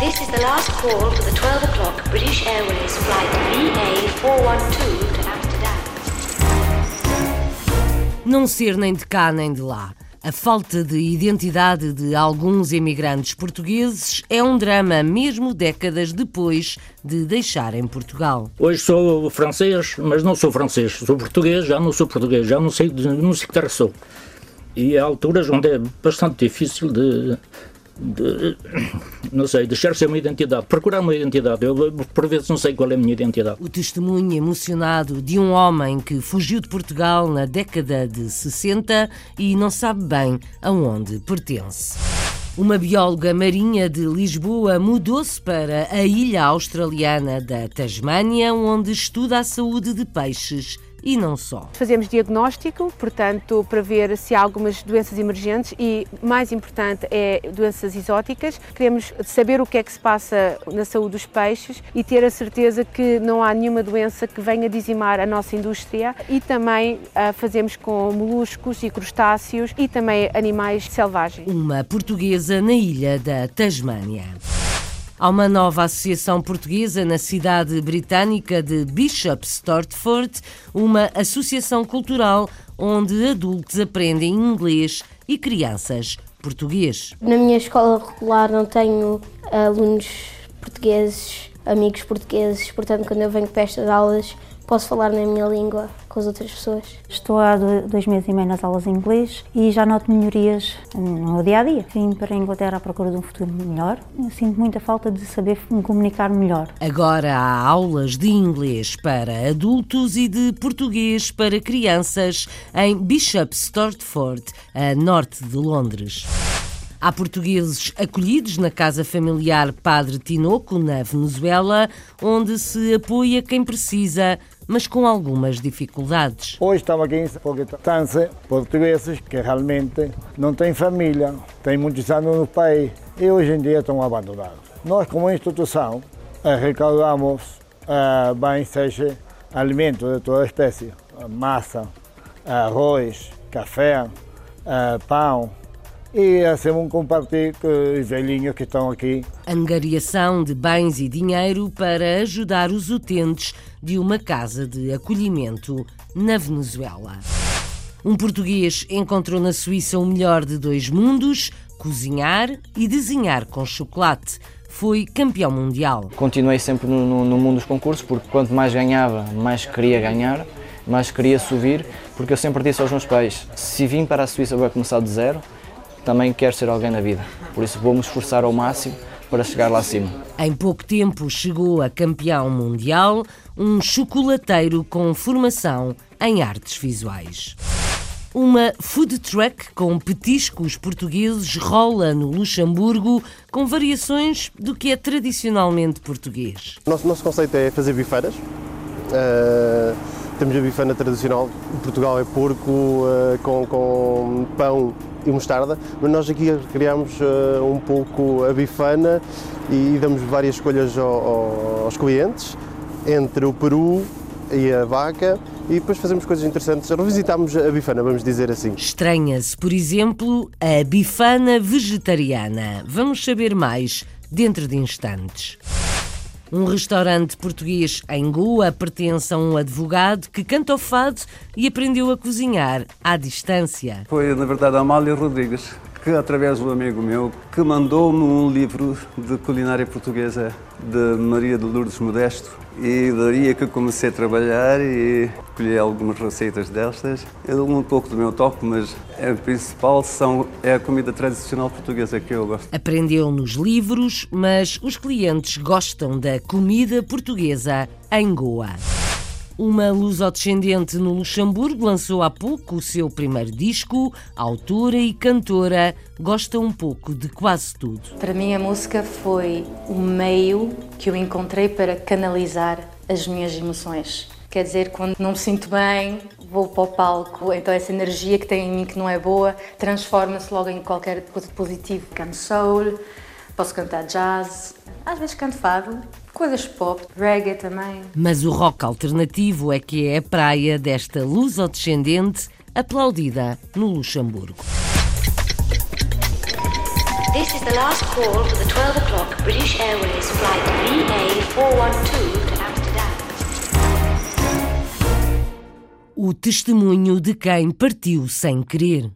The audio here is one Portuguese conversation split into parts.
This is the last call for the 12 o'clock British Airways flight VA412 to Amsterdam. Não ser nem de cá nem de lá. A falta de identidade de alguns emigrantes portugueses é um drama, mesmo décadas depois de deixarem Portugal. Hoje sou francês, mas não sou francês. Sou português, já não sou português, já não sei, não sei que terra sou. E há alturas onde é bastante difícil de, de não sei, deixar-se uma identidade, procurar uma identidade. Eu, por vezes, não sei qual é a minha identidade. O testemunho emocionado de um homem que fugiu de Portugal na década de 60 e não sabe bem aonde pertence. Uma bióloga marinha de Lisboa mudou-se para a ilha australiana da Tasmânia, onde estuda a saúde de peixes e não só. Fazemos diagnóstico, portanto, para ver se há algumas doenças emergentes e, mais importante, é doenças exóticas. Queremos saber o que é que se passa na saúde dos peixes e ter a certeza que não há nenhuma doença que venha dizimar a nossa indústria e também a fazemos com moluscos e crustáceos e também animais selvagens. Uma portuguesa na ilha da Tasmânia. Há uma nova associação portuguesa na cidade britânica de Bishop Stortford, uma associação cultural onde adultos aprendem inglês e crianças português. Na minha escola regular não tenho alunos portugueses, amigos portugueses, portanto, quando eu venho para estas aulas, posso falar na minha língua com as outras pessoas. Estou há dois meses e meio nas aulas de inglês e já noto melhorias no meu dia a dia. Vim para a Inglaterra à procura de um futuro melhor. sinto muita falta de saber me comunicar melhor. Agora há aulas de inglês para adultos e de português para crianças em Bishop Stortford, a norte de Londres. Há portugueses acolhidos na casa familiar Padre Tinoco, na Venezuela, onde se apoia quem precisa, mas com algumas dificuldades. Hoje estamos aqui porque estão portugueses que realmente não têm família, têm muitos anos no país e hoje em dia estão abandonados. Nós, como instituição, arrecadamos uh, bem, seja alimentos de toda espécie, massa, arroz, café, uh, pão, e hacemos um compartilho com os velhinhos que estão aqui. Angariação de bens e dinheiro para ajudar os utentes de uma casa de acolhimento na Venezuela. Um português encontrou na Suíça o melhor de dois mundos: cozinhar e desenhar com chocolate. Foi campeão mundial. Continuei sempre no, no, no mundo dos concursos, porque quanto mais ganhava, mais queria ganhar, mais queria subir, porque eu sempre disse aos meus pais: se vim para a Suíça, vou começar de zero também quero ser alguém na vida. Por isso vou-me esforçar ao máximo para chegar lá acima. Em pouco tempo chegou a campeão mundial, um chocolateiro com formação em artes visuais. Uma food truck com petiscos portugueses rola no Luxemburgo com variações do que é tradicionalmente português. O nosso, nosso conceito é fazer bifeiras. Uh, temos a bifana tradicional. Em Portugal é porco uh, com, com pão e mostarda, mas nós aqui criamos uh, um pouco a bifana e damos várias escolhas ao, ao, aos clientes, entre o peru e a vaca, e depois fazemos coisas interessantes. Revisitamos a bifana, vamos dizer assim. Estranha-se, por exemplo, a bifana vegetariana. Vamos saber mais dentro de instantes. Um restaurante português em Goa pertence a um advogado que canta o fado e aprendeu a cozinhar à distância. Foi, na verdade, Amália Rodrigues, que através do amigo meu, que mandou-me um livro de culinária portuguesa de Maria de Lourdes Modesto e é que comecei a trabalhar e colhi algumas receitas destas. Eu dou um pouco do meu toque, mas a principal são, é a comida tradicional portuguesa que eu gosto. Aprendeu nos livros, mas os clientes gostam da comida portuguesa em Goa. Uma luso-descendente no Luxemburgo lançou há pouco o seu primeiro disco. autora e cantora gosta um pouco de quase tudo. Para mim, a música foi o meio que eu encontrei para canalizar as minhas emoções. Quer dizer, quando não me sinto bem, vou para o palco, então essa energia que tem em mim que não é boa transforma-se logo em qualquer coisa positivo. Canto soul, posso cantar jazz, às vezes canto fado, coisas pop, reggae também. Mas o rock alternativo é que é a praia desta luso-descendente aplaudida no Luxemburgo. This is the last call for the 12 o'clock British Airways flight VA412 to Amsterdam. O testemunho de quem partiu sem querer.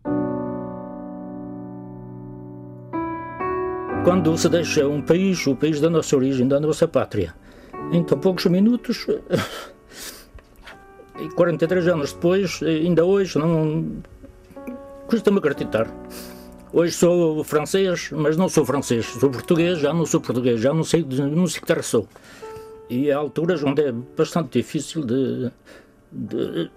Quando se deixa um país, o país da nossa origem, da nossa pátria, em tão poucos minutos, e 43 anos depois, ainda hoje, não custa-me acreditar. Hoje sou francês, mas não sou francês. Sou português, já não sou português, já não sei, não sei que terra sou. E há alturas onde é bastante difícil de, de,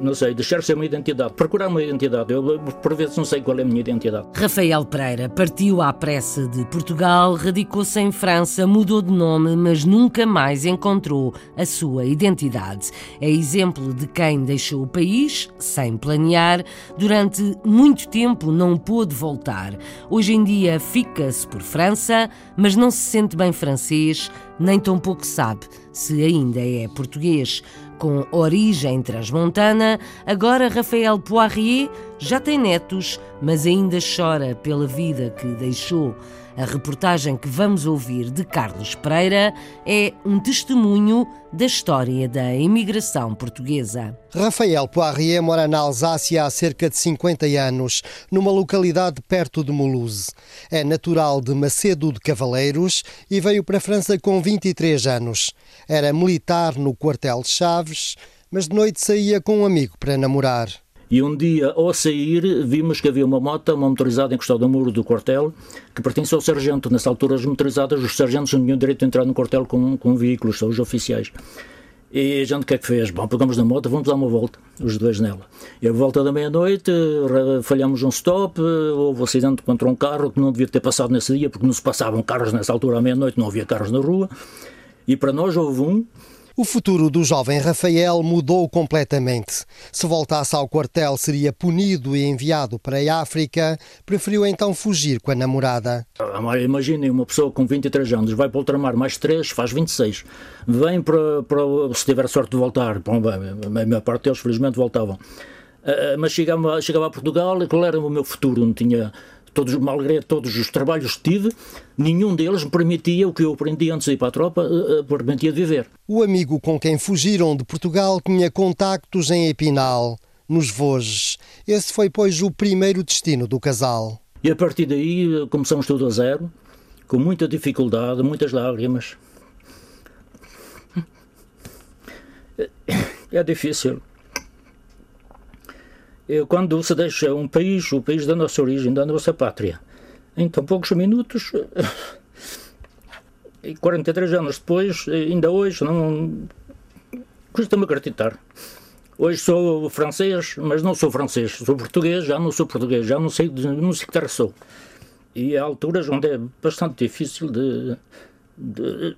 não sei, deixar-se uma identidade, procurar uma identidade. Eu, por vezes, não sei qual é a minha identidade. Rafael Pereira partiu à pressa de Portugal, radicou-se em França, mudou de nome, mas nunca mais encontrou a sua identidade. É exemplo de quem deixou o país, sem planear, durante muito tempo não pôde voltar. Hoje em dia fica-se por França, mas não se sente bem francês, nem tampouco sabe se ainda é português. Com origem transmontana, agora Rafael Poirier já tem netos, mas ainda chora pela vida que deixou. A reportagem que vamos ouvir de Carlos Pereira é um testemunho da história da imigração portuguesa. Rafael Poirier mora na Alsácia há cerca de 50 anos, numa localidade perto de Mulhouse. É natural de Macedo de Cavaleiros e veio para a França com 23 anos. Era militar no quartel de Chaves, mas de noite saía com um amigo para namorar. E um dia, ao sair, vimos que havia uma moto, uma motorizada encostada ao muro do quartel, que pertence ao sargento. Nessa altura, as motorizadas, os sargentos não tinham direito de entrar no quartel com, com veículos, são os oficiais. E a gente o que é que fez? Bom, pegamos na moto, vamos dar uma volta, os dois nela. E a volta da meia-noite, falhamos um stop, houve um acidente contra um carro que não devia ter passado nesse dia, porque não se passavam carros nessa altura à meia-noite, não havia carros na rua. E para nós houve um o futuro do jovem Rafael mudou completamente. Se voltasse ao quartel, seria punido e enviado para a África. Preferiu então fugir com a namorada. Imaginem uma pessoa com 23 anos, vai para o ultramar mais 3, faz 26. Vem para, para se tiver sorte de voltar. Bom, a maior parte deles, felizmente, voltavam. Ah, mas chegava, chegava a Portugal e qual era o meu futuro? Não tinha todos, malgré todos os trabalhos que tive, nenhum deles me permitia o que eu aprendi antes de ir para a tropa, uh, permitia de viver. O amigo com quem fugiram de Portugal tinha contactos em Epinal, nos Vosges. Esse foi, pois, o primeiro destino do casal. E a partir daí começamos tudo a zero, com muita dificuldade, muitas lágrimas. É difícil. Quando se deixa um país, o país da nossa origem, da nossa pátria, em tão poucos minutos, e 43 anos depois, ainda hoje, não custa-me acreditar. Hoje sou francês, mas não sou francês. Sou português, já não sou português, já não sei, não sei que terra sou. E há alturas onde é bastante difícil de, de,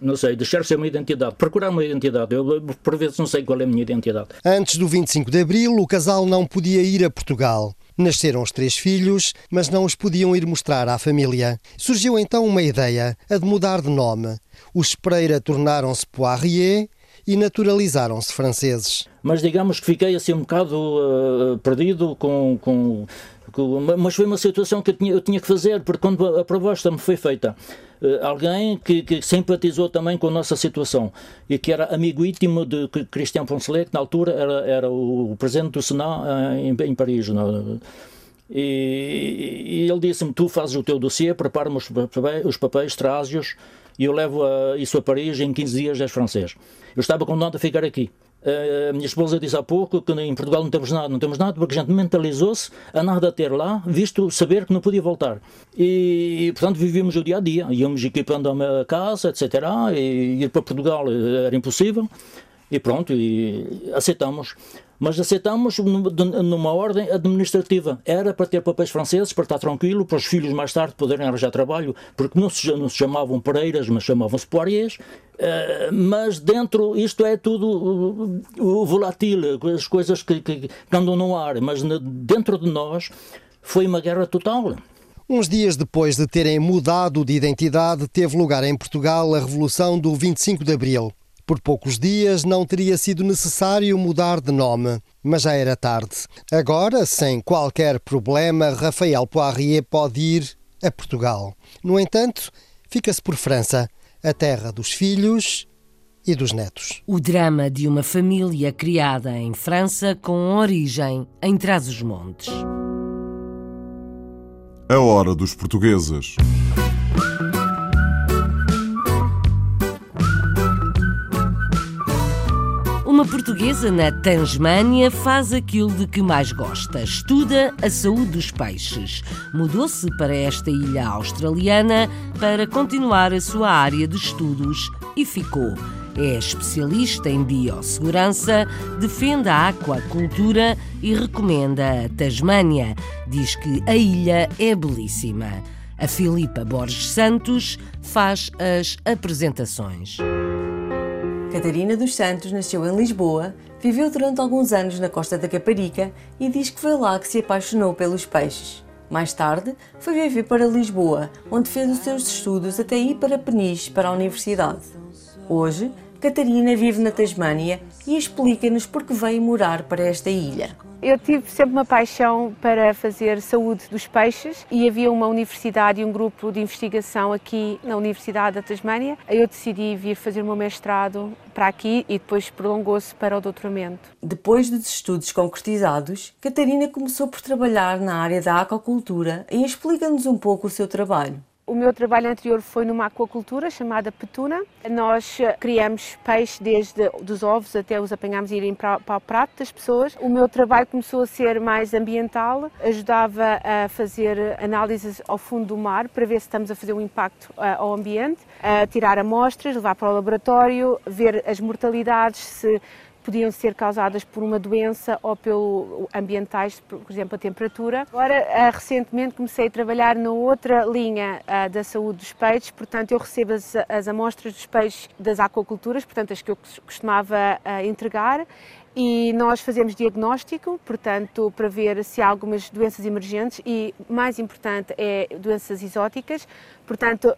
não sei, deixar-se uma identidade, procurar uma identidade. Eu, por vezes, não sei qual é a minha identidade. Antes do 25 de abril, o casal não podia ir a Portugal. Nasceram os três filhos, mas não os podiam ir mostrar à família. Surgiu então uma ideia, a de mudar de nome. Os Pereira tornaram-se Poirier e naturalizaram-se franceses. Mas digamos que fiquei assim um bocado uh, perdido com, com mas foi uma situação que eu tinha, eu tinha, que fazer, porque quando a proposta me foi feita, eh, alguém que, que, simpatizou também com a nossa situação e que era amigo íntimo de Cristian Poncelet, que na altura era, era o presidente do Senado eh, em, em Paris. Não? E, e, ele disse-me: Tu fazes o teu dossiê, prepara-me os os papéis traz-os e eu levo a, isso a Paris em 15 dias és francês. Eu estava condenado a ficar aqui. A minha esposa disse há pouco que em Portugal não temos nada, não temos nada, porque a gente mentalizou-se a nada ter lá, visto saber que não podia voltar. E, portanto, vivíamos o dia a dia, íamos equipando a minha casa, etc. E ir para Portugal era impossível. E pronto, e aceitamos mas aceitamos numa ordem administrativa. Era para ter papéis franceses, para estar tranquilo, para os filhos mais tarde poderem arranjar trabalho, porque não se, não se chamavam Pereiras, mas chamavam-se Poiriers. Uh, mas dentro, isto é tudo uh, volátil, as coisas que, que andam no ar, mas dentro de nós foi uma guerra total. Uns dias depois de terem mudado de identidade, teve lugar em Portugal a Revolução do 25 de Abril. Por poucos dias não teria sido necessário mudar de nome, mas já era tarde. Agora, sem qualquer problema, Rafael Poirier pode ir a Portugal. No entanto, fica-se por França, a terra dos filhos e dos netos. O drama de uma família criada em França com origem em Trás-os-Montes. A hora dos portugueses. Uma portuguesa na Tasmânia faz aquilo de que mais gosta. Estuda a saúde dos peixes. Mudou-se para esta ilha australiana para continuar a sua área de estudos e ficou. É especialista em biossegurança, defende a aquacultura e recomenda a Tasmânia. Diz que a ilha é belíssima. A Filipa Borges Santos faz as apresentações. Catarina dos Santos nasceu em Lisboa, viveu durante alguns anos na costa da Caparica e diz que foi lá que se apaixonou pelos peixes. Mais tarde, foi viver para Lisboa, onde fez os seus estudos até ir para Peniche, para a universidade. Hoje, Catarina vive na Tasmânia e explica-nos por que veio morar para esta ilha. Eu tive sempre uma paixão para fazer saúde dos peixes e havia uma universidade e um grupo de investigação aqui na Universidade da Tasmânia. Eu decidi vir fazer o meu mestrado para aqui e depois prolongou-se para o doutoramento. Depois dos estudos concretizados, Catarina começou por trabalhar na área da aquacultura e explica-nos um pouco o seu trabalho. O meu trabalho anterior foi numa aquacultura chamada Petuna. Nós eh, criamos peixe desde dos ovos até os apanhamos e irem para, para o prato das pessoas. O meu trabalho começou a ser mais ambiental, ajudava a fazer análises ao fundo do mar para ver se estamos a fazer um impacto uh, ao ambiente, a tirar amostras, levar para o laboratório, ver as mortalidades, se podiam ser causadas por uma doença ou pelo ambientais, por exemplo, a temperatura. Agora, ah, recentemente comecei a trabalhar na outra linha ah, da saúde dos peixes, portanto, eu recebo as, as amostras dos peixes das aquaculturas, portanto, as que eu costumava ah, entregar, e nós fazemos diagnóstico, portanto, para ver se há algumas doenças emergentes e, mais importante, é doenças exóticas. Portanto,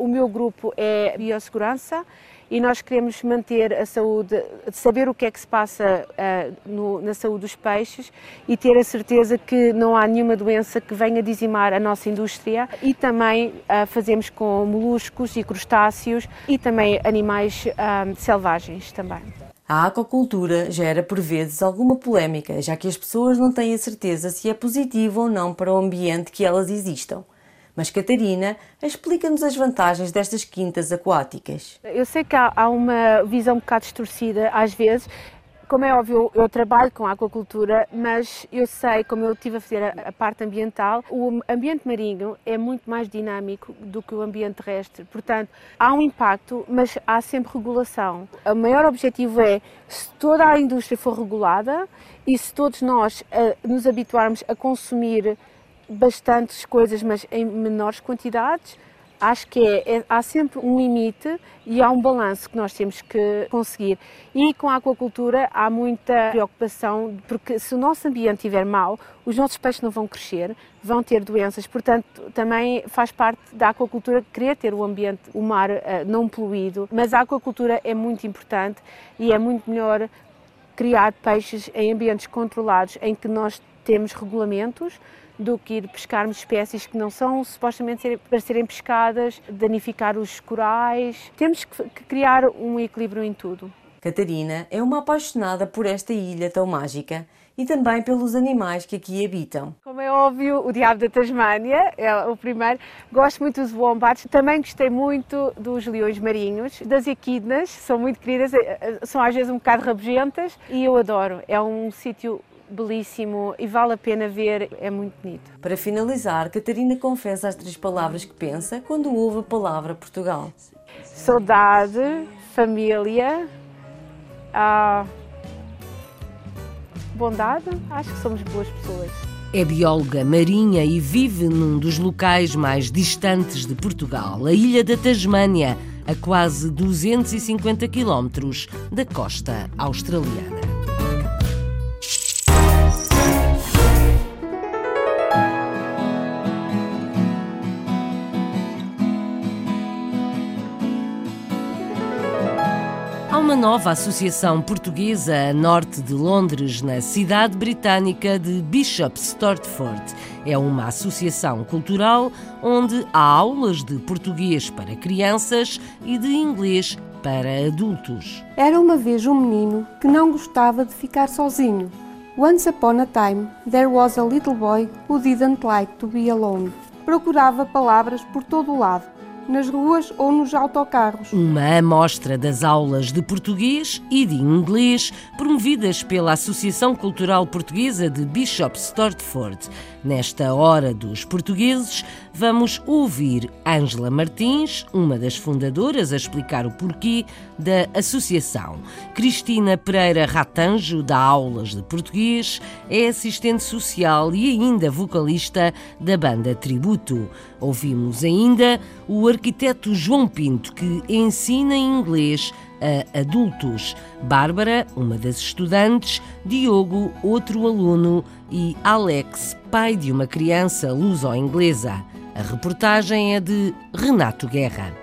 o meu grupo é biossegurança e nós queremos manter a saúde, saber o que é que se passa uh, no, na saúde dos peixes e ter a certeza que não há nenhuma doença que venha dizimar a nossa indústria e também uh, fazemos com moluscos e crustáceos e também animais uh, selvagens também. A aquacultura gera por vezes alguma polémica, já que as pessoas não têm a certeza se é positivo ou não para o ambiente que elas existam. Mas Catarina explica-nos as vantagens destas quintas aquáticas. Eu sei que há, há uma visão um bocado distorcida às vezes, como é óbvio, eu trabalho com aquacultura, mas eu sei, como eu estive a fazer a, a, parte ambiental, o ambiente marinho é muito mais dinâmico do que o ambiente terrestre. Portanto, há um impacto, mas há sempre regulação. O maior objetivo é, se toda a indústria for regulada e se todos nós uh, nos habituarmos a consumir bastantes coisas, mas em menores quantidades. Acho que é, é, há sempre um limite e há um balanço que nós temos que conseguir. E com a aquacultura há muita preocupação, porque se o nosso ambiente estiver mau, os nossos peixes não vão crescer, vão ter doenças. Portanto, também faz parte da aquacultura querer ter o ambiente, o mar uh, não poluído. Mas a aquacultura é muito importante e é muito melhor criar peixes em ambientes controlados, em que nós temos regulamentos do que ir pescarmos espécies que não são supostamente para serem pescadas, danificar os corais. Temos que criar um equilíbrio em tudo. Catarina é uma apaixonada por esta ilha tão mágica e também pelos animais que aqui habitam. Como é óbvio, o Diabo da Tasmânia é o primeiro. Gosto muito dos wombats, também gostei muito dos leões marinhos, das equidnas, são muito queridas, eh, eh, são às vezes um bocado rabugentas e eu adoro. É um sítio belíssimo e vale a pena ver, é muito bonito. Para finalizar, Catarina confessa as três palavras que pensa quando ouve a palavra Portugal: saudade, família, ah, bondade. Acho que somos boas pessoas. É bióloga marinha e vive num dos locais mais distantes de Portugal, a ilha da Tasmânia, a quase 250 quilómetros da costa australiana. Uma nova associação portuguesa a norte de Londres, na cidade britânica de Bishop Stortford. É uma associação cultural onde há aulas de português para crianças e de inglês para adultos. Era uma vez um menino que não gostava de ficar sozinho. Once upon a time, there was a little boy who didn't like to be alone. Procurava palavras por todo o lado nas ruas ou nos autocarros. Uma amostra das aulas de português e de inglês promovidas pela Associação Cultural Portuguesa de Bishop Stortford. Nesta Hora dos Portugueses, vamos ouvir Ângela Martins, uma das fundadoras, a explicar o porquê da associação. Cristina Pereira Ratanjo dá aulas de português, é assistente social e ainda vocalista da banda Tributo. Ouvimos ainda o arquiteto João Pinto, que ensina inglês a adultos. Bárbara, uma das estudantes, Diogo, outro aluno e Alex, pai de uma criança luso-inglesa. A reportagem é de Renato Guerra.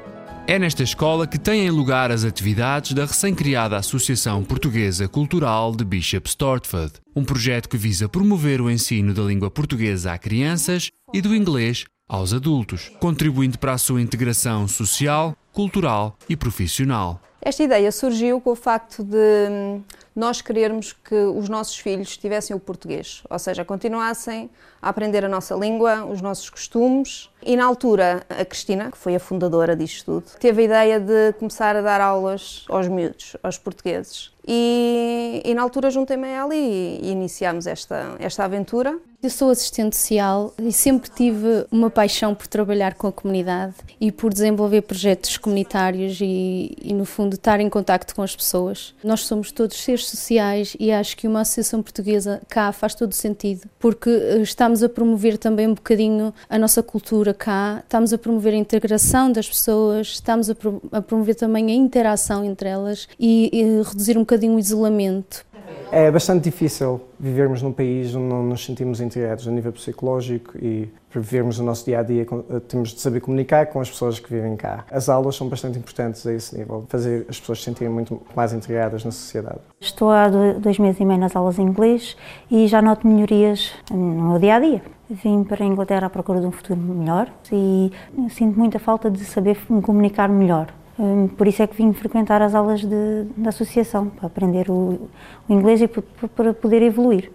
É nesta escola que têm lugar as atividades da recém-criada Associação Portuguesa Cultural de Bishop Stortford, um projeto que visa promover o ensino da língua portuguesa a crianças e do inglês aos adultos, contribuindo para a sua integração social, cultural e profissional. Esta ideia surgiu com o facto de hum, nós querermos que os nossos filhos tivessem o português, ou seja, continuassem a aprender a nossa língua, os nossos costumes. E na altura, a Cristina, que foi a fundadora disto tudo, teve a ideia de começar a dar aulas aos miúdos, aos portugueses. E, e na altura juntei-me a ela e, e iniciámos esta, esta aventura. Eu sou assistente social e sempre tive uma paixão por trabalhar com a comunidade e por desenvolver projetos comunitários e, e, no fundo, estar em contacto com as pessoas. Nós somos todos seres sociais e acho que uma associação portuguesa cá faz todo sentido, porque eh, estamos a promover também um bocadinho a nossa cultura cá, estamos a promover a integração das pessoas, estamos a promover também a interação entre elas e, e reduzir um bocadinho o isolamento. É bastante difícil vivermos num país onde não nos sentimos integrados a nível psicológico e para vivermos o nosso dia a dia temos de saber comunicar com as pessoas que vivem cá. As aulas são bastante importantes a esse nível, fazer as pessoas se sentirem muito mais integradas na sociedade. Estou há dois meses e meio nas aulas de inglês e já noto melhorias no meu dia a dia. Vim para a Inglaterra à procura de um futuro melhor e sinto muita falta de saber me comunicar melhor. Hum, por isso é que vim frequentar as aulas de, da associação, para aprender o, o inglês e para poder evoluir.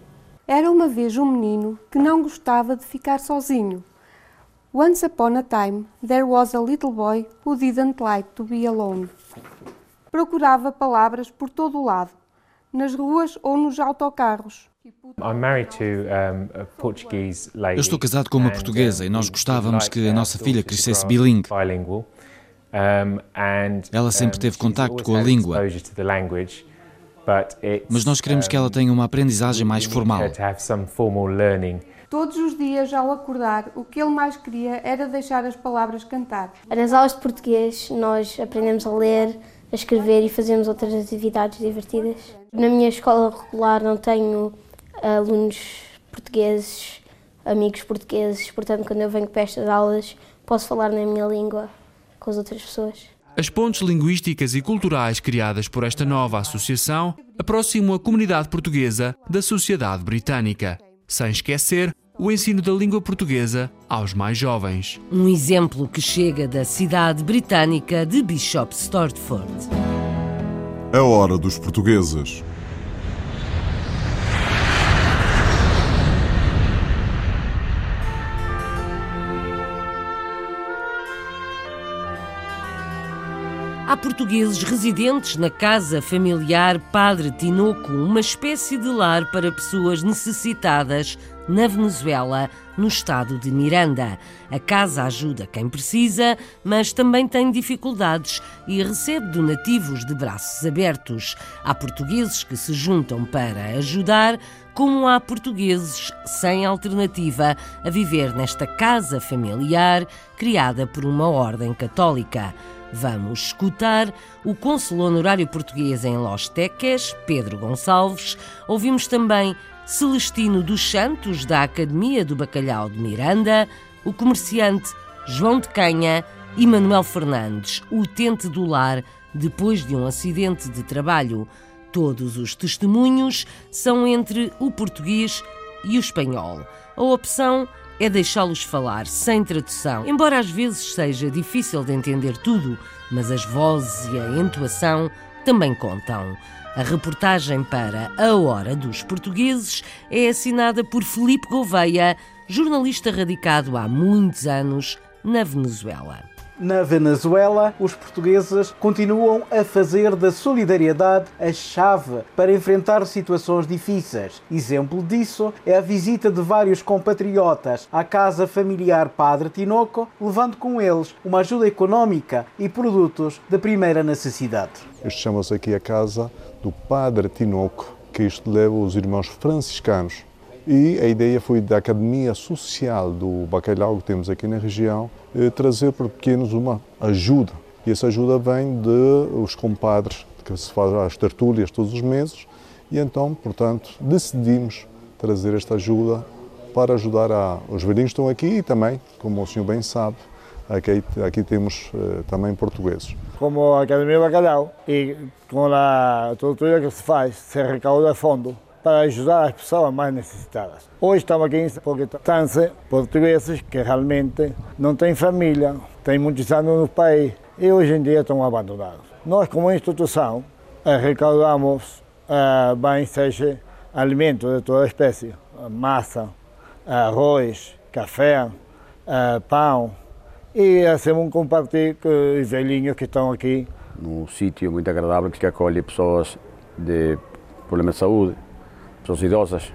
Era uma vez um menino que não gostava de ficar sozinho. Once upon a time, there was a little boy who didn't like to be alone. Procurava palavras por todo o lado, nas ruas ou nos autocarros. Eu estou casado com uma portuguesa e nós gostávamos que a nossa filha crescesse bilingue. Ela sempre teve contacto com a língua, mas nós queremos que ela tenha uma aprendizagem mais formal. Todos os dias, ao acordar, o que ele mais queria era deixar as palavras cantar. Nas aulas de português, nós aprendemos a ler, a escrever e fazemos outras atividades divertidas. Na minha escola regular não tenho alunos portugueses, amigos portugueses, portanto, quando eu venho para estas aulas, posso falar na minha língua com as outras pessoas. As pontes linguísticas e culturais criadas por esta nova associação aproximam a comunidade portuguesa da sociedade britânica, sem esquecer o ensino da língua portuguesa aos mais jovens. Um exemplo que chega da cidade britânica de Bishop Stortford. A hora dos portugueses. Há portugueses residentes na Casa Familiar Padre Tinoco, uma espécie de lar para pessoas necessitadas na Venezuela, no estado de Miranda. A casa ajuda quem precisa, mas também tem dificuldades e recebe donativos de braços abertos. Há portugueses que se juntam para ajudar, como há portugueses sem alternativa a viver nesta casa familiar criada por uma ordem católica. Vamos escutar o cônsul honorário português em Los Teques, Pedro Gonçalves. Ouvimos também Celestino dos Santos, da Academia do Bacalhau de Miranda, o comerciante João de Canha e Manuel Fernandes, utente do lar depois de um acidente de trabalho. Todos os testemunhos são entre o português e o espanhol. A opção é deixá-los falar sem tradução, embora às vezes seja difícil de entender tudo, mas as vozes e a entoação também contam. A reportagem para A Hora dos Portugueses é assinada por Felipe Gouveia, jornalista radicado há muitos anos na Venezuela. Na Venezuela, os portugueses continuam a fazer da solidariedade a chave para enfrentar situações difíceis. Exemplo disso é a visita de vários compatriotas à casa familiar Padre Tinoco, levando com eles uma ajuda económica e produtos de primeira necessidade. Estamos aqui a casa do Padre Tinoco, que isto leva os irmãos franciscanos e a ideia foi da Academia Social do Bacalhau que temos aqui na região trazer para pequenos uma ajuda. E essa ajuda vem de os compadres que se faz as tertúlias todos os meses e então, portanto, decidimos trazer esta ajuda para ajudar a, os velhinhos que estão aqui e também, como o senhor bem sabe, aqui, aqui temos eh, também portugueses. Como a Academia Bacalhau e com a tortura que se faz, se recauda fundo para ajudar as pessoas mais necessitadas. Hoje estamos aqui porque estão portugueses que realmente não têm família, têm muitos anos no país e hoje em dia estão abandonados. Nós, como instituição, arrecadamos uh, bens, seja alimentos de toda espécie, massa, arroz, café, pão, e hacemos um compartilho com os velhinhos que estão aqui. Num sítio muito agradável que acolhe pessoas de problemas de saúde, pessoas idosas,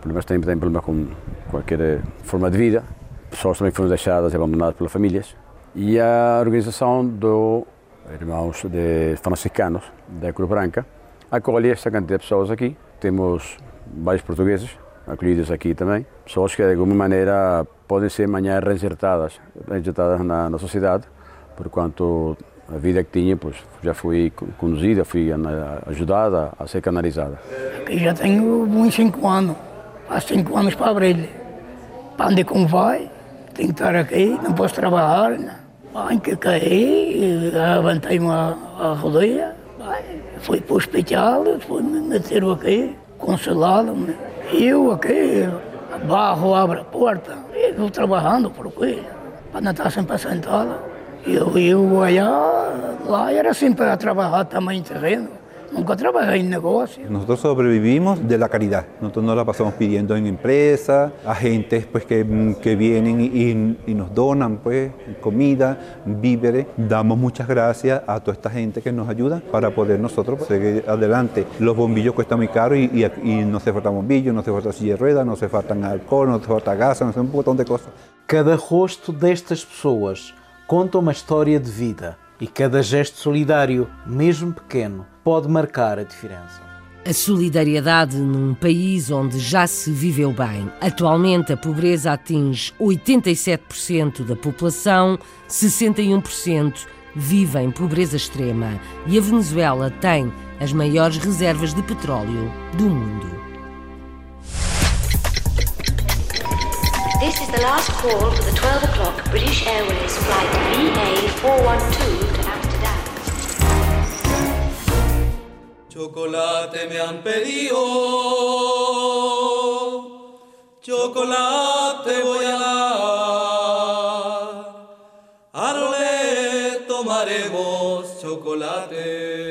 problemas têm, têm problemas com qualquer forma de vida, pessoas também foram deixadas e abandonadas pelas famílias, e a organização do Irmãos de Franciscanos da Cruz Branca acolhe esta quantidade de pessoas aqui. Temos vários portugueses acolhidos aqui também, pessoas que de alguma maneira podem ser amanhã reinsertadas, reinsertadas na, na sociedade, por quanto a vida que tinha pois, já foi conduzida, fui ajudada a ser canalizada. Aqui já tenho uns 5 anos, há 5 anos para abril. Para onde como vai, tenho que estar aqui, não posso trabalhar. Bem, que caí, levantei-me a rodeia, fui para o hospital, depois me meteram aqui, consolaram-me. Eu aqui, barro, abro a porta, eu vou trabalhando por aqui, para não estar sempre sentado. Eu, eu allá, lá era siempre a trabajar también en terreno. Nunca trabajé en negocio. Nosotros sobrevivimos de la caridad. Nosotros no la pasamos pidiendo en empresas, a gente pues, que, que vienen y, y, nos donan pues, comida, víveres. Damos muchas gracias a toda esta gente que nos ayuda para poder nosotros seguir adelante. Los bombillos cuestan muy caro y, y, y no se falta bombillos, no se falta silla de ruedas, no se falta alcohol, no se falta gas, no se un montón de cosas. Cada rosto destas pessoas conta uma história de vida e cada gesto solidário, mesmo pequeno, pode marcar a diferença. A solidariedade num país onde já se viveu bem. Atualmente, a pobreza atinge 87% da população, 61% vive em pobreza extrema e a Venezuela tem as maiores reservas de petróleo do mundo. This is the last call for the 12 o'clock British Airways flight VA412 to Amsterdam. Chocolate me han pedido, chocolate voy a dar, Arole tomaremos chocolate.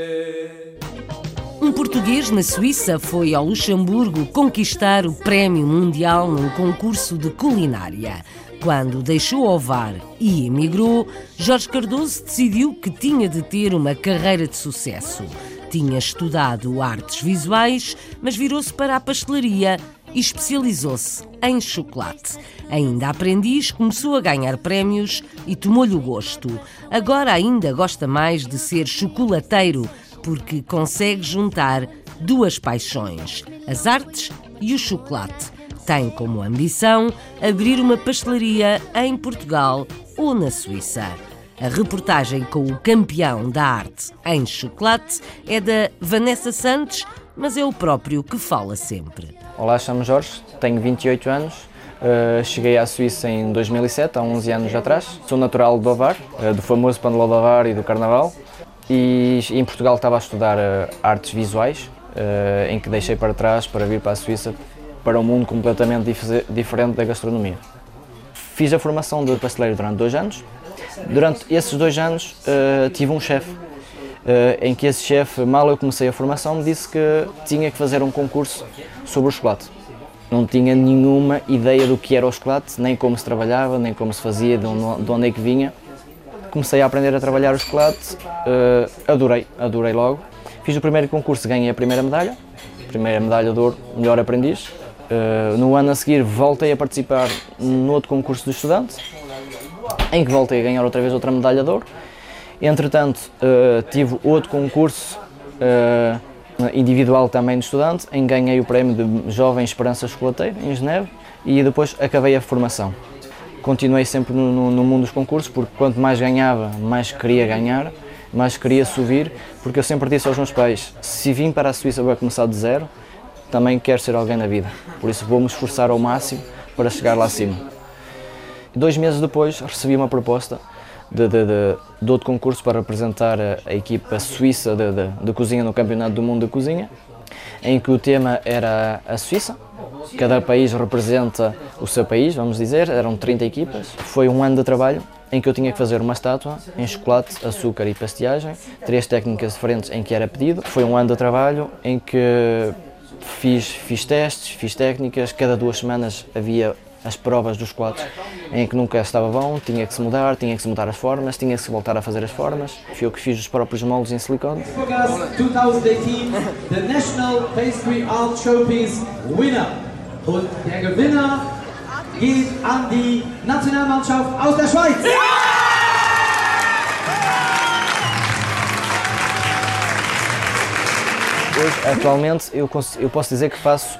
Português na Suíça foi ao Luxemburgo conquistar o Prémio Mundial num concurso de culinária. Quando deixou Ovar e emigrou, Jorge Cardoso decidiu que tinha de ter uma carreira de sucesso. Tinha estudado artes visuais, mas virou-se para a pastelaria e especializou-se em chocolate. Ainda aprendiz, começou a ganhar prémios e tomou-lhe o gosto. Agora ainda gosta mais de ser chocolateiro, porque consegue juntar duas paixões, as artes e o chocolate. Tem como ambição abrir uma pastelaria em Portugal ou na Suíça. A reportagem com o campeão da arte em chocolate é da Vanessa Santos, mas é o próprio que fala sempre. Olá, chamo Jorge, tenho 28 anos, uh, cheguei à Suíça em 2007, há 11 anos atrás. Sou natural de Ovar, uh, do famoso Pandeló de Ovar e do Carnaval. E em Portugal estava a estudar uh, artes visuais, uh, em que deixei para trás para vir para a Suíça para um mundo completamente dif diferente da gastronomia. Fiz a formação de pasteleiro durante dois anos. Durante esses dois anos uh, tive um chefe, em que esse chefe, mal eu comecei a formação, me disse que tinha que fazer um concurso sobre o chocolate. Não tinha nenhuma ideia do que era o chocolate, nem como se trabalhava, nem como se fazia, de onde é que vinha comecei a aprender a trabalhar o chocolate, uh, adorei, adorei logo. Fiz o primeiro concurso, ganhei a primeira medalha, primeira medalha de ouro, melhor aprendiz. Uh, no ano a seguir voltei a participar no outro concurso de estudante, em que voltei a ganhar outra vez outra medalha de ouro. Entretanto, uh, tive outro concurso individual também de estudante, em que ganhei o prémio de Jovem Esperança Chocolateira, em Geneve, e depois acabei a formação continuei sempre no, no, no, mundo dos concursos, porque quanto mais ganhava, mais queria ganhar, mais queria subir, porque eu sempre disse aos meus pais, se vim para a Suíça para começar de zero, também quero ser alguém na vida, por isso vou-me esforçar ao máximo para chegar lá acima. Dois meses depois recebi uma proposta de, de, de, de outro concurso para representar a, a equipa suíça de, de, cozinha no Campeonato do Mundo de Cozinha, em que o tema era a Suíça, Cada país representa o seu país, vamos dizer, eram 30 equipas. Foi um ano de trabalho em que eu tinha que fazer uma estátua em chocolate, açúcar e pastiagem, três técnicas diferentes em que era pedido. Foi um ano de trabalho em que fiz, fiz testes, fiz técnicas, cada duas semanas havia as provas dos chocolates em que nunca estava bom, tinha que se mudar, tinha que se mudar as formas, tinha que se voltar a fazer as formas. Fui eu que fiz os próprios moldes em silicone. 2018, the National Pastry Art Showpiece winner. Und der Gewinner geht an die Nationalmannschaft aus der Schweiz. Hoje, atualmente, eu, eu, posso dizer que faço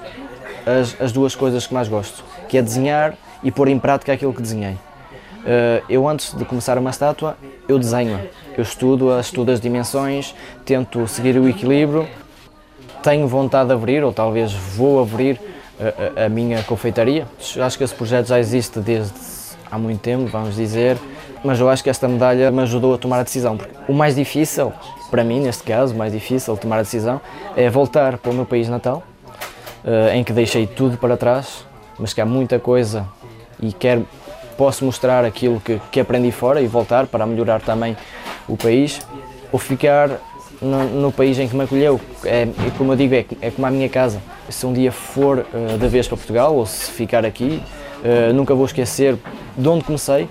as, as, duas coisas que mais gosto, que é desenhar e pôr em prática aquilo que desenhei. Uh, eu, antes de começar uma estátua, eu desenho, eu estudo, estudo as dimensões, tento seguir o equilíbrio, tenho vontade de abrir, ou talvez vou abrir a, a, minha confeitaria. Acho que esse projeto já existe desde há muito tempo, vamos dizer, mas eu acho que esta medalha me ajudou a tomar a decisão. Porque o mais difícil, para mim neste caso, o mais difícil de tomar a decisão é voltar para o meu país natal, eh, em que deixei tudo para trás, mas que há muita coisa e quero, posso mostrar aquilo que, que aprendi fora e voltar para melhorar também o país, ou ficar no, no país em que me acolheu. É, como eu digo, é, é como a minha casa se um dia for uh, da vez para Portugal ou se ficar aqui, uh, nunca vou esquecer de onde comecei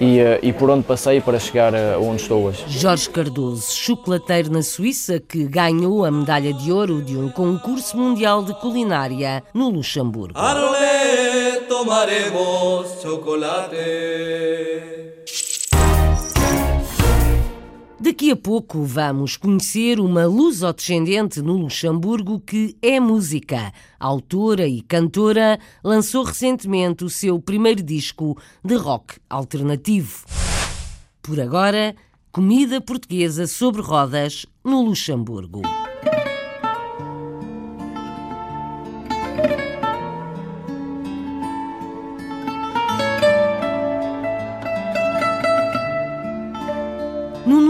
e, uh, e, por onde passei para chegar onde estou hoje. Jorge Cardoso, chocolateiro na Suíça, que ganhou a medalha de ouro de um concurso mundial de culinária no Luxemburgo. Arole, tomaremos chocolate. Daqui a pouco vamos conhecer uma luso-descendente no Luxemburgo que é música. autora e cantora, lançou recentemente o seu primeiro disco de rock alternativo. Por agora, comida portuguesa sobre rodas no Luxemburgo.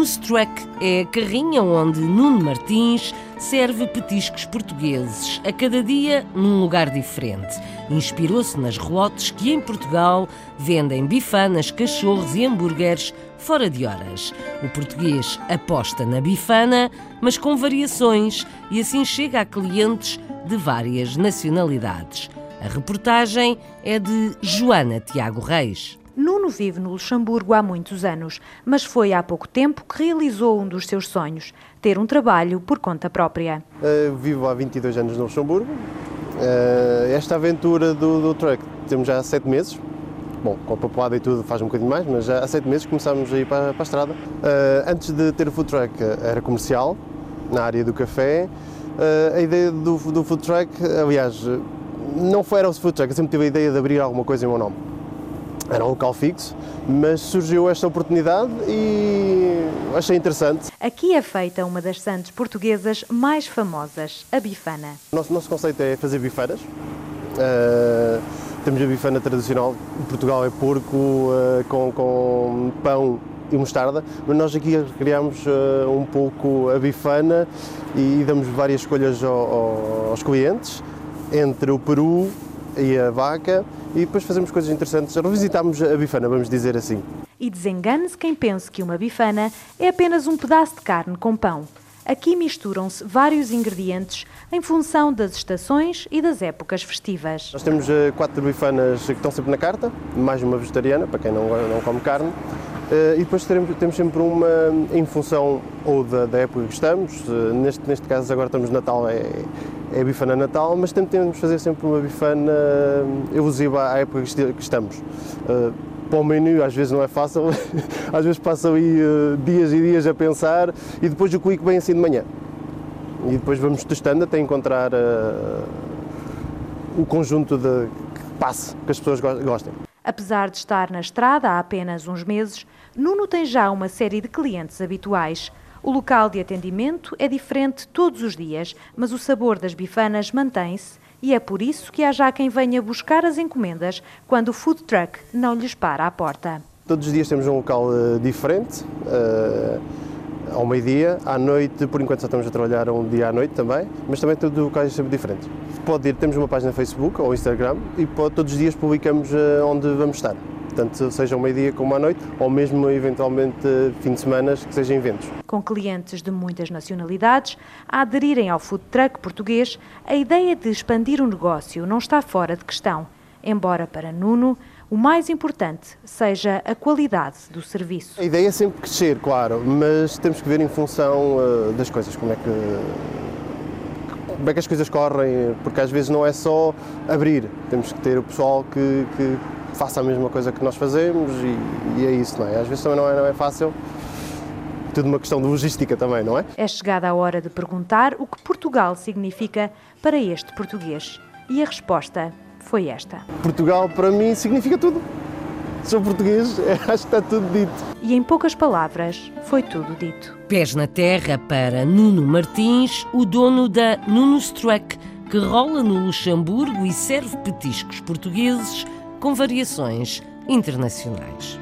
Nuno's Truck é a carrinha onde Nuno Martins serve petiscos portugueses, a cada dia num lugar diferente. Inspirou-se nas relotes que em Portugal vendem bifanas, cachorros e hambúrgueres fora de horas. O português aposta na bifana, mas com variações, e assim chega a clientes de várias nacionalidades. A reportagem é de Joana Tiago Reis. Nuno vive no Luxemburgo há muitos anos, mas foi há pouco tempo que realizou um dos seus sonhos, ter um trabalho por conta própria. Uh, vivo há 22 anos no Luxemburgo. Uh, esta aventura do, do truck temos já há sete meses. Bom, com a papelada e tudo faz um bocadinho mais, mas já há sete meses começámos a ir para, para a estrada. Uh, antes de ter o food truck era comercial, na área do café. a ideia do, do food truck, aliás, não foi era o food truck, eu sempre tive a ideia de abrir alguma coisa em meu nome era um local fixo, mas surgiu esta oportunidade e achei interessante. Aqui é feita uma das sandes portuguesas mais famosas, a bifana. O nosso, nosso conceito é fazer bifanas. Uh, temos a bifana tradicional, em Portugal é porco uh, com, com, pão e mostarda, mas nós aqui criamos uh, um pouco a bifana e damos várias escolhas ao, ao, aos clientes entre o peru e a vaca e depois fazemos coisas interessantes. Revisitamos a bifana, vamos dizer assim. E desengane-se quem pense que uma bifana é apenas um pedaço de carne com pão. Aqui misturam-se vários ingredientes em função das estações e das épocas festivas. Nós temos quatro bifanas que estão sempre na carta, mais uma vegetariana, para quem não, não come carne. E depois teremos, temos sempre uma em função ou da, da, época que estamos, neste, neste caso agora estamos Natal, é, é bifana Natal, mas tentamos fazer sempre uma bifana elusiva à época que estamos. Para o menu às vezes não é fácil, às vezes passam aí dias e dias a pensar e depois o clique vem assim de manhã. E depois vamos testando até encontrar uh, o conjunto de que passe, que as pessoas gostem. Apesar de estar na estrada há apenas uns meses, Nuno tem já uma série de clientes habituais. O local de atendimento é diferente todos os dias, mas o sabor das bifanas mantém-se e é por isso que há já quem venha buscar as encomendas quando o food truck não lhes para à porta. Todos os dias temos um local uh, diferente. Uh, ao meio-dia, à noite, por enquanto só estamos a trabalhar um dia à noite também, mas também todo o é sempre diferente. Pode ir, temos uma página Facebook ou Instagram e pode, todos os dias publicamos onde vamos estar. Portanto, seja ao meio-dia como à noite, ou mesmo eventualmente fim de semana que sejam eventos. Com clientes de muitas nacionalidades a aderirem ao food truck português, a ideia de expandir o negócio não está fora de questão, embora para Nuno o mais importante seja a qualidade do serviço. A ideia é sempre crescer, claro, mas temos que ver em função uh, das coisas, como é que como é que as coisas correm, porque às vezes não é só abrir, temos que ter o pessoal que, que faça a mesma coisa que nós fazemos e, e, é isso, não é? Às vezes também não é, não é fácil, tudo uma questão de logística também, não é? É chegada a hora de perguntar o que Portugal significa para este português. E a resposta foi esta. Portugal para mim significa tudo. Sou português, acho que está tudo dito. E em poucas palavras, foi tudo dito. Pés na terra para Nuno Martins, o dono da Nuno's Truck, que rola no Luxemburgo e serve petiscos portugueses com variações internacionais.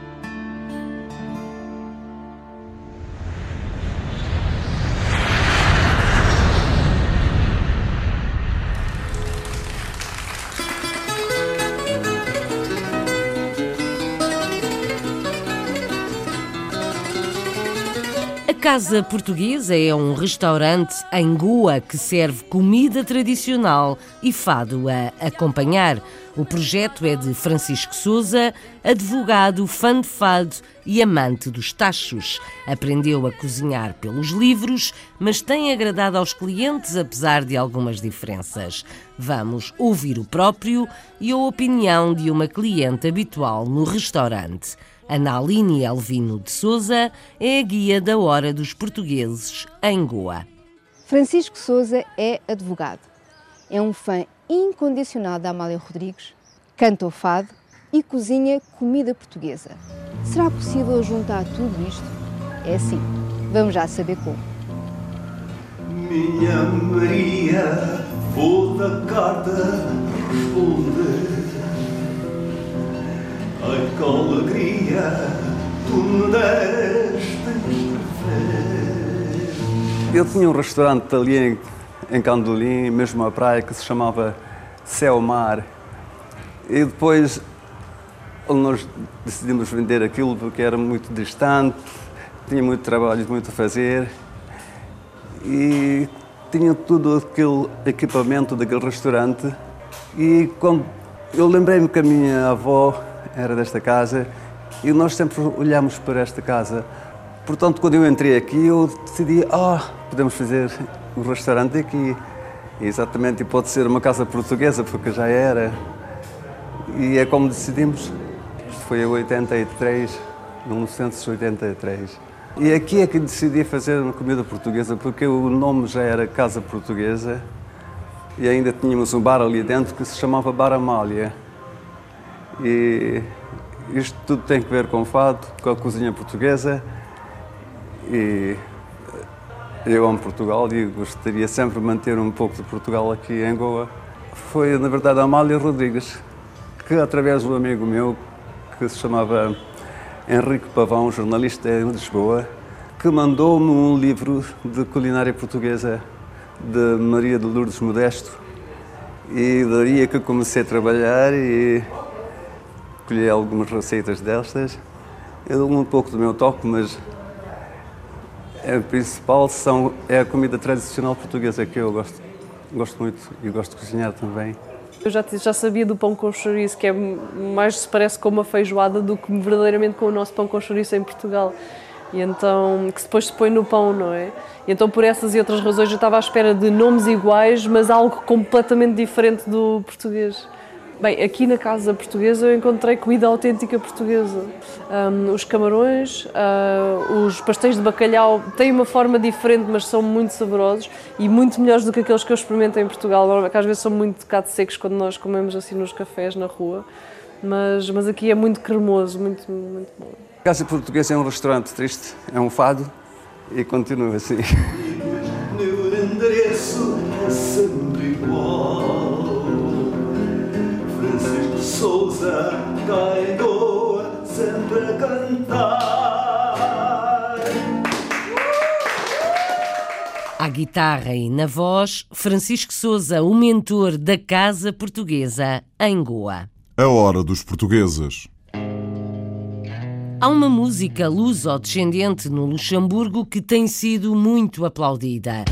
Casa Portuguesa é um restaurante em Goa que serve comida tradicional e fado a acompanhar. O projeto é de Francisco Souza, advogado, fã de fado e amante dos tachos. Aprendeu a cozinhar pelos livros, mas tem agradado aos clientes apesar de algumas diferenças. Vamos ouvir o próprio e a opinião de uma cliente habitual no restaurante. Analine Elvino de Souza é a guia da Hora dos Portugueses em Goa. Francisco Souza é advogado. É um fã incondicional da Amália Rodrigues, canta o fado e cozinha comida portuguesa. Será possível juntar tudo isto? É assim. Vamos já saber como. Minha Maria, vou da carta responder. Ai, que alegria tu me deste Eu tinha um restaurante ali em, Candolim, mesmo à praia, que se chamava Céu Mar. E depois nós decidimos vender aquilo porque era muito distante, tinha muito trabalho, muito a fazer. E tinha tudo aquele equipamento daquele restaurante. E quando eu lembrei-me que a minha avó era desta casa e nós sempre olhamos para esta casa. Portanto, quando eu entrei aqui, eu decidi, ah, oh, podemos fazer um restaurante aqui. Exatamente, e pode ser uma casa portuguesa, porque já era. E é como decidimos. Isto foi em 83, 1983. E aqui é que decidi fazer uma comida portuguesa, porque o nome já era Casa Portuguesa e ainda tínhamos um bar ali dentro que se chamava Bar Amália. E isto tudo tem que ver com o fado, com a cozinha portuguesa. E eu amo Portugal e gostaria sempre de manter um pouco de Portugal aqui em Goa. Foi, na verdade, a Amália Rodrigues, que através de um amigo meu, que se chamava Henrique Pavão, jornalista em Lisboa, que mandou-me um livro de culinária portuguesa de Maria de Lourdes Modesto. E daí que comecei a trabalhar e colhi algumas receitas destas. Eu dou um pouco do meu toque, mas a principal são, é a comida tradicional portuguesa que eu gosto, gosto muito e gosto de cozinhar também. Eu já, já sabia do pão com chouriço, que é mais se parece com uma feijoada do que verdadeiramente com o nosso pão com chouriço em Portugal. E então, que depois se põe no pão, não é? E então, por essas e outras razões, eu estava à espera de nomes iguais, mas algo completamente diferente do português. Bem, aqui na casa portuguesa eu encontrei comida autêntica portuguesa. Um, os camarões, uh, os pastéis de bacalhau têm uma forma diferente, mas são muito saborosos e muito melhores do que aqueles que eu experimento em Portugal, que às vezes são muito bocado secos quando nós comemos assim nos cafés na rua. Mas, mas aqui é muito cremoso, muito, muito bom. A Casa Portuguesa é um restaurante triste, é um fado e continua assim. Sempre a cantar. À guitarra e na voz, Francisco Souza, o mentor da Casa Portuguesa em Goa. A hora dos portugueses. Há uma música luso-descendente no Luxemburgo que tem sido muito aplaudida.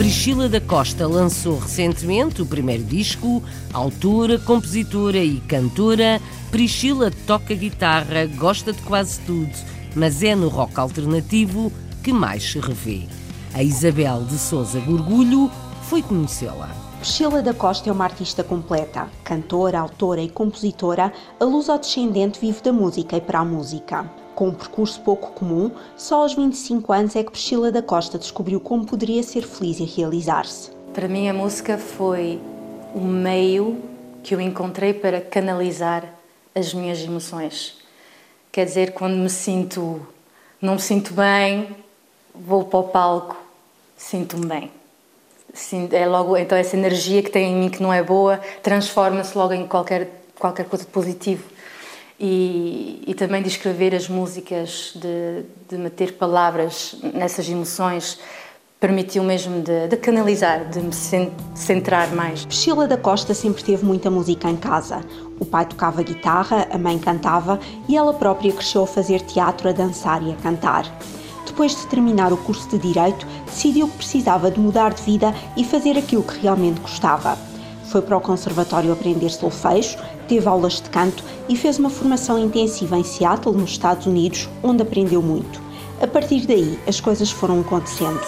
Priscila da Costa lançou recentemente o primeiro disco. Autora, compositora e cantora, Priscila toca guitarra, gosta de quase tudo, mas é no rock alternativo que mais se revê. A Isabel de Souza Gorgulho foi conhecê-la. Priscila da Costa é uma artista completa. Cantora, autora e compositora, a luso-descendente vive da música e para a música. Com um percurso pouco comum, só aos 25 anos é que Priscila da Costa descobriu como poderia ser feliz e realizar-se. Para mim, a música foi o meio que eu encontrei para canalizar as minhas emoções. Quer dizer, quando me sinto, não me sinto bem, vou para o palco, sinto-me bem. É logo, então essa energia que tem em mim que não é boa transforma-se logo em qualquer qualquer coisa de positivo e, e também de escrever as músicas, de, de meter palavras nessas emoções, permitiu mesmo de, de, canalizar, de me centrar mais. Priscila da Costa sempre teve muita música em casa. O pai tocava guitarra, a mãe cantava e ela própria cresceu a fazer teatro, a dançar e a cantar. Depois de terminar o curso de Direito, decidiu que precisava de mudar de vida e fazer aquilo que realmente gostava. Foi para o conservatório aprender solfejo, teve aulas de canto e fez uma formação intensiva em Seattle, nos Estados Unidos, onde aprendeu muito. A partir daí, as coisas foram acontecendo.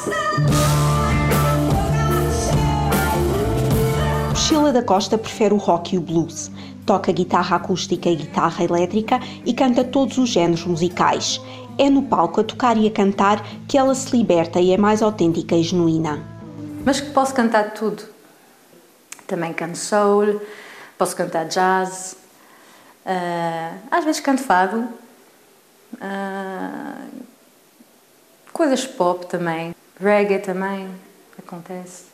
Sheila da Costa prefere o rock e o blues. Toca guitarra acústica e guitarra elétrica e canta todos os géneros musicais. É no palco a tocar e a cantar que ela se liberta e é mais autêntica e genuína. Mas que posso cantar tudo. Também canto soul, posso cantar jazz, uh, às vezes canto fado, uh, coisas pop também, reggae também acontece.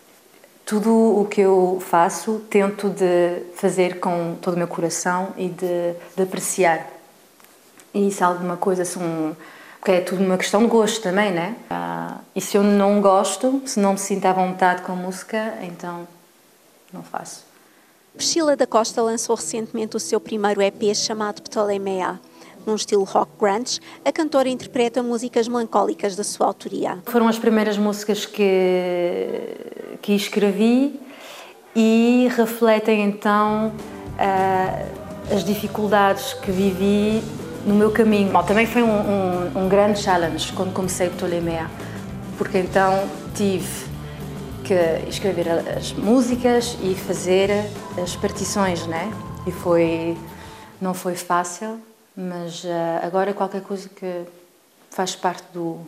Tudo o que eu faço tento de fazer com todo o meu coração e de, de apreciar. E se alguma coisa assim, porque é tudo uma questão de gosto também, né? Uh, e se eu não gosto, se não me sinto à vontade com a música, então não faço. Priscila da Costa lançou recentemente o seu primeiro EP chamado Ptolemea. Num estilo rock grunge, a cantora interpreta músicas melancólicas da sua autoria. Foram as primeiras músicas que, que escrevi e refletem então uh, as dificuldades que vivi no meu caminho. Bom, também foi um, um, um grande challenge quando comecei Ptolemea, porque então tive que escrever as músicas e fazer as partições, né? E foi não foi fácil, mas uh, agora qualquer coisa que faz parte do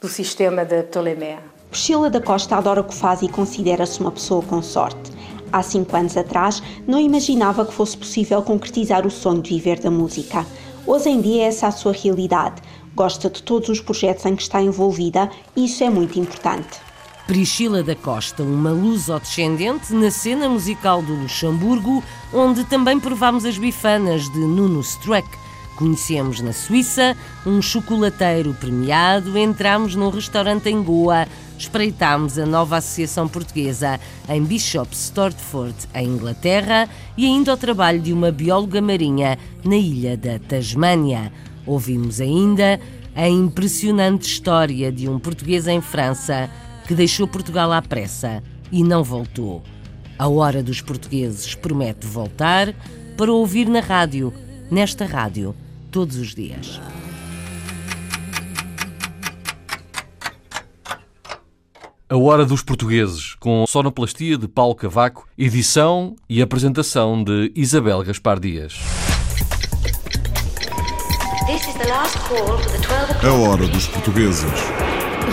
do sistema da Ptolemea. Priscila da Costa adora o que faz e considera-se uma pessoa com sorte. Há cinco anos atrás, não imaginava que fosse possível concretizar o sonho de viver da música. Hoje em dia, essa é a sua realidade. Gosta de todos os projetos em que está envolvida e isso é muito importante. Priscila da Costa, uma luso-descendente na cena musical do Luxemburgo, onde também provámos as bifanas de Nuno Struck. Conhecemos na Suíça um chocolateiro premiado, entramos num restaurante em Goa, espreitámos a nova Associação Portuguesa em Bishop Stortford, em Inglaterra, e ainda o trabalho de uma bióloga marinha na ilha da Tasmânia. Ouvimos ainda a impressionante história de um português em França que deixou Portugal à pressa e não voltou. A Hora dos Portugueses promete voltar para ouvir na rádio, nesta rádio, todos os dias. A Hora dos Portugueses, com sonoplastia de Paulo Cavaco, edição e apresentação de Isabel Gaspar Dias. A Hora dos Portugueses.